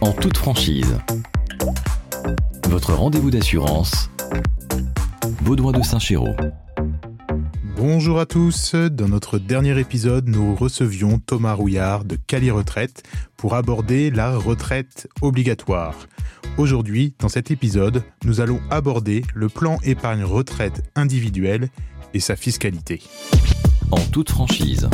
en toute franchise. Votre rendez-vous d'assurance, Baudouin de Saint-Chéraud. Bonjour à tous, dans notre dernier épisode, nous recevions Thomas Rouillard de Cali Retraite pour aborder la retraite obligatoire. Aujourd'hui, dans cet épisode, nous allons aborder le plan épargne retraite individuel et sa fiscalité. En toute franchise,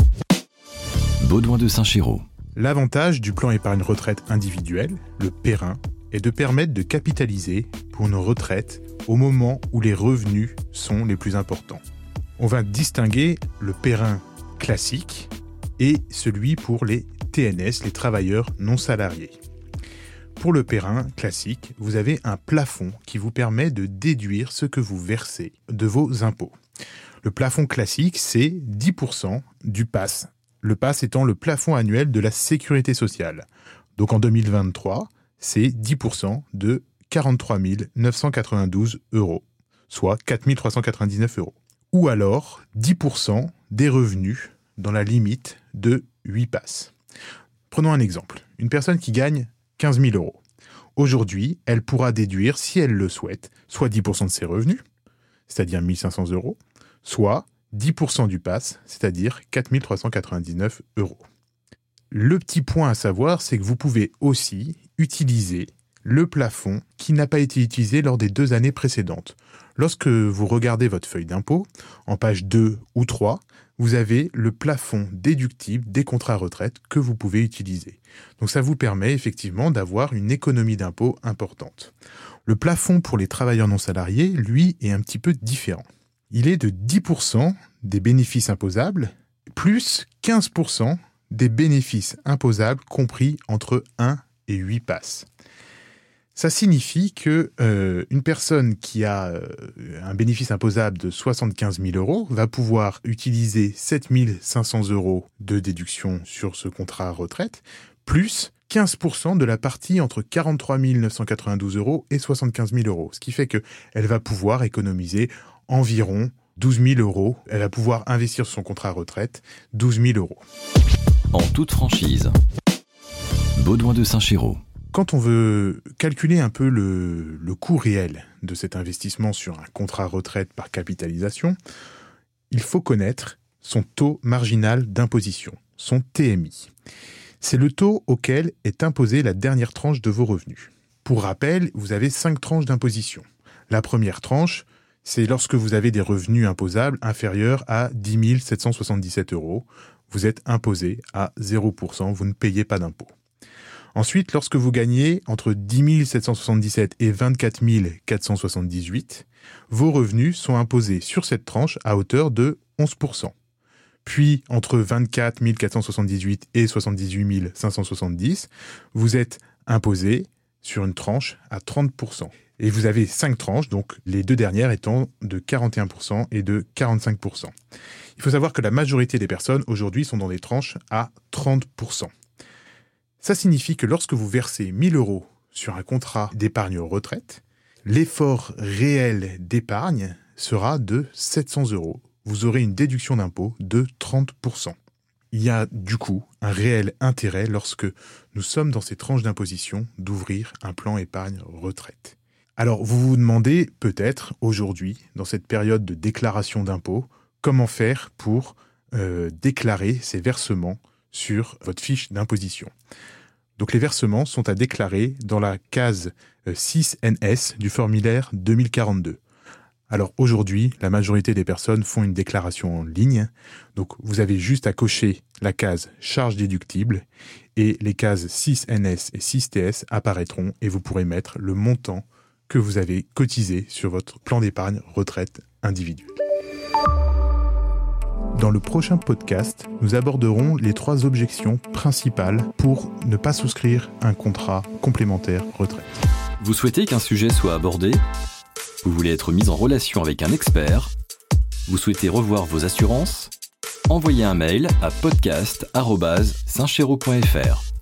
Baudouin de Saint-Chéraud. L'avantage du plan épargne retraite individuel, le PERIN, est de permettre de capitaliser pour nos retraites au moment où les revenus sont les plus importants. On va distinguer le PERIN classique et celui pour les TNS, les travailleurs non salariés. Pour le PERIN classique, vous avez un plafond qui vous permet de déduire ce que vous versez de vos impôts. Le plafond classique, c'est 10% du PAS le PAS étant le plafond annuel de la sécurité sociale. Donc en 2023, c'est 10% de 43 992 euros, soit 4 399 euros. Ou alors 10% des revenus dans la limite de 8 passes. Prenons un exemple. Une personne qui gagne 15 000 euros. Aujourd'hui, elle pourra déduire, si elle le souhaite, soit 10% de ses revenus, c'est-à-dire 1500 euros, soit 10% du pass, c'est-à-dire 4399 euros. Le petit point à savoir, c'est que vous pouvez aussi utiliser le plafond qui n'a pas été utilisé lors des deux années précédentes. Lorsque vous regardez votre feuille d'impôt, en page 2 ou 3, vous avez le plafond déductible des contrats retraite que vous pouvez utiliser. Donc ça vous permet effectivement d'avoir une économie d'impôt importante. Le plafond pour les travailleurs non salariés, lui, est un petit peu différent il est de 10% des bénéfices imposables plus 15% des bénéfices imposables compris entre 1 et 8 passes. Ça signifie que euh, personne qui a euh, un bénéfice imposable de 75 000 euros va pouvoir utiliser 7 500 euros de déduction sur ce contrat retraite, plus 15% de la partie entre 43 992 euros et 75 000 euros. Ce qui fait qu'elle va pouvoir économiser environ 12 000 euros. Elle va pouvoir investir sur son contrat retraite 12 000 euros. En toute franchise. Baudouin de Saint-Chéraud. Quand on veut calculer un peu le, le coût réel de cet investissement sur un contrat retraite par capitalisation, il faut connaître son taux marginal d'imposition, son TMI. C'est le taux auquel est imposée la dernière tranche de vos revenus. Pour rappel, vous avez cinq tranches d'imposition. La première tranche, c'est lorsque vous avez des revenus imposables inférieurs à 10 777 euros. Vous êtes imposé à 0%, vous ne payez pas d'impôt. Ensuite, lorsque vous gagnez entre 10 777 et 24 478, vos revenus sont imposés sur cette tranche à hauteur de 11%. Puis, entre 24 478 et 78 570, vous êtes imposé sur une tranche à 30%. Et vous avez cinq tranches, donc les deux dernières étant de 41% et de 45%. Il faut savoir que la majorité des personnes aujourd'hui sont dans des tranches à 30%. Ça signifie que lorsque vous versez 1000 euros sur un contrat d'épargne retraite, l'effort réel d'épargne sera de 700 euros. Vous aurez une déduction d'impôt de 30% il y a du coup un réel intérêt lorsque nous sommes dans ces tranches d'imposition d'ouvrir un plan épargne retraite. Alors vous vous demandez peut-être aujourd'hui, dans cette période de déclaration d'impôt, comment faire pour euh, déclarer ces versements sur votre fiche d'imposition. Donc les versements sont à déclarer dans la case 6NS euh, du formulaire 2042. Alors aujourd'hui, la majorité des personnes font une déclaration en ligne. Donc vous avez juste à cocher la case charge déductible et les cases 6NS et 6TS apparaîtront et vous pourrez mettre le montant que vous avez cotisé sur votre plan d'épargne retraite individuel. Dans le prochain podcast, nous aborderons les trois objections principales pour ne pas souscrire un contrat complémentaire retraite. Vous souhaitez qu'un sujet soit abordé? Vous voulez être mis en relation avec un expert? Vous souhaitez revoir vos assurances? Envoyez un mail à podcast.saintchéraud.fr.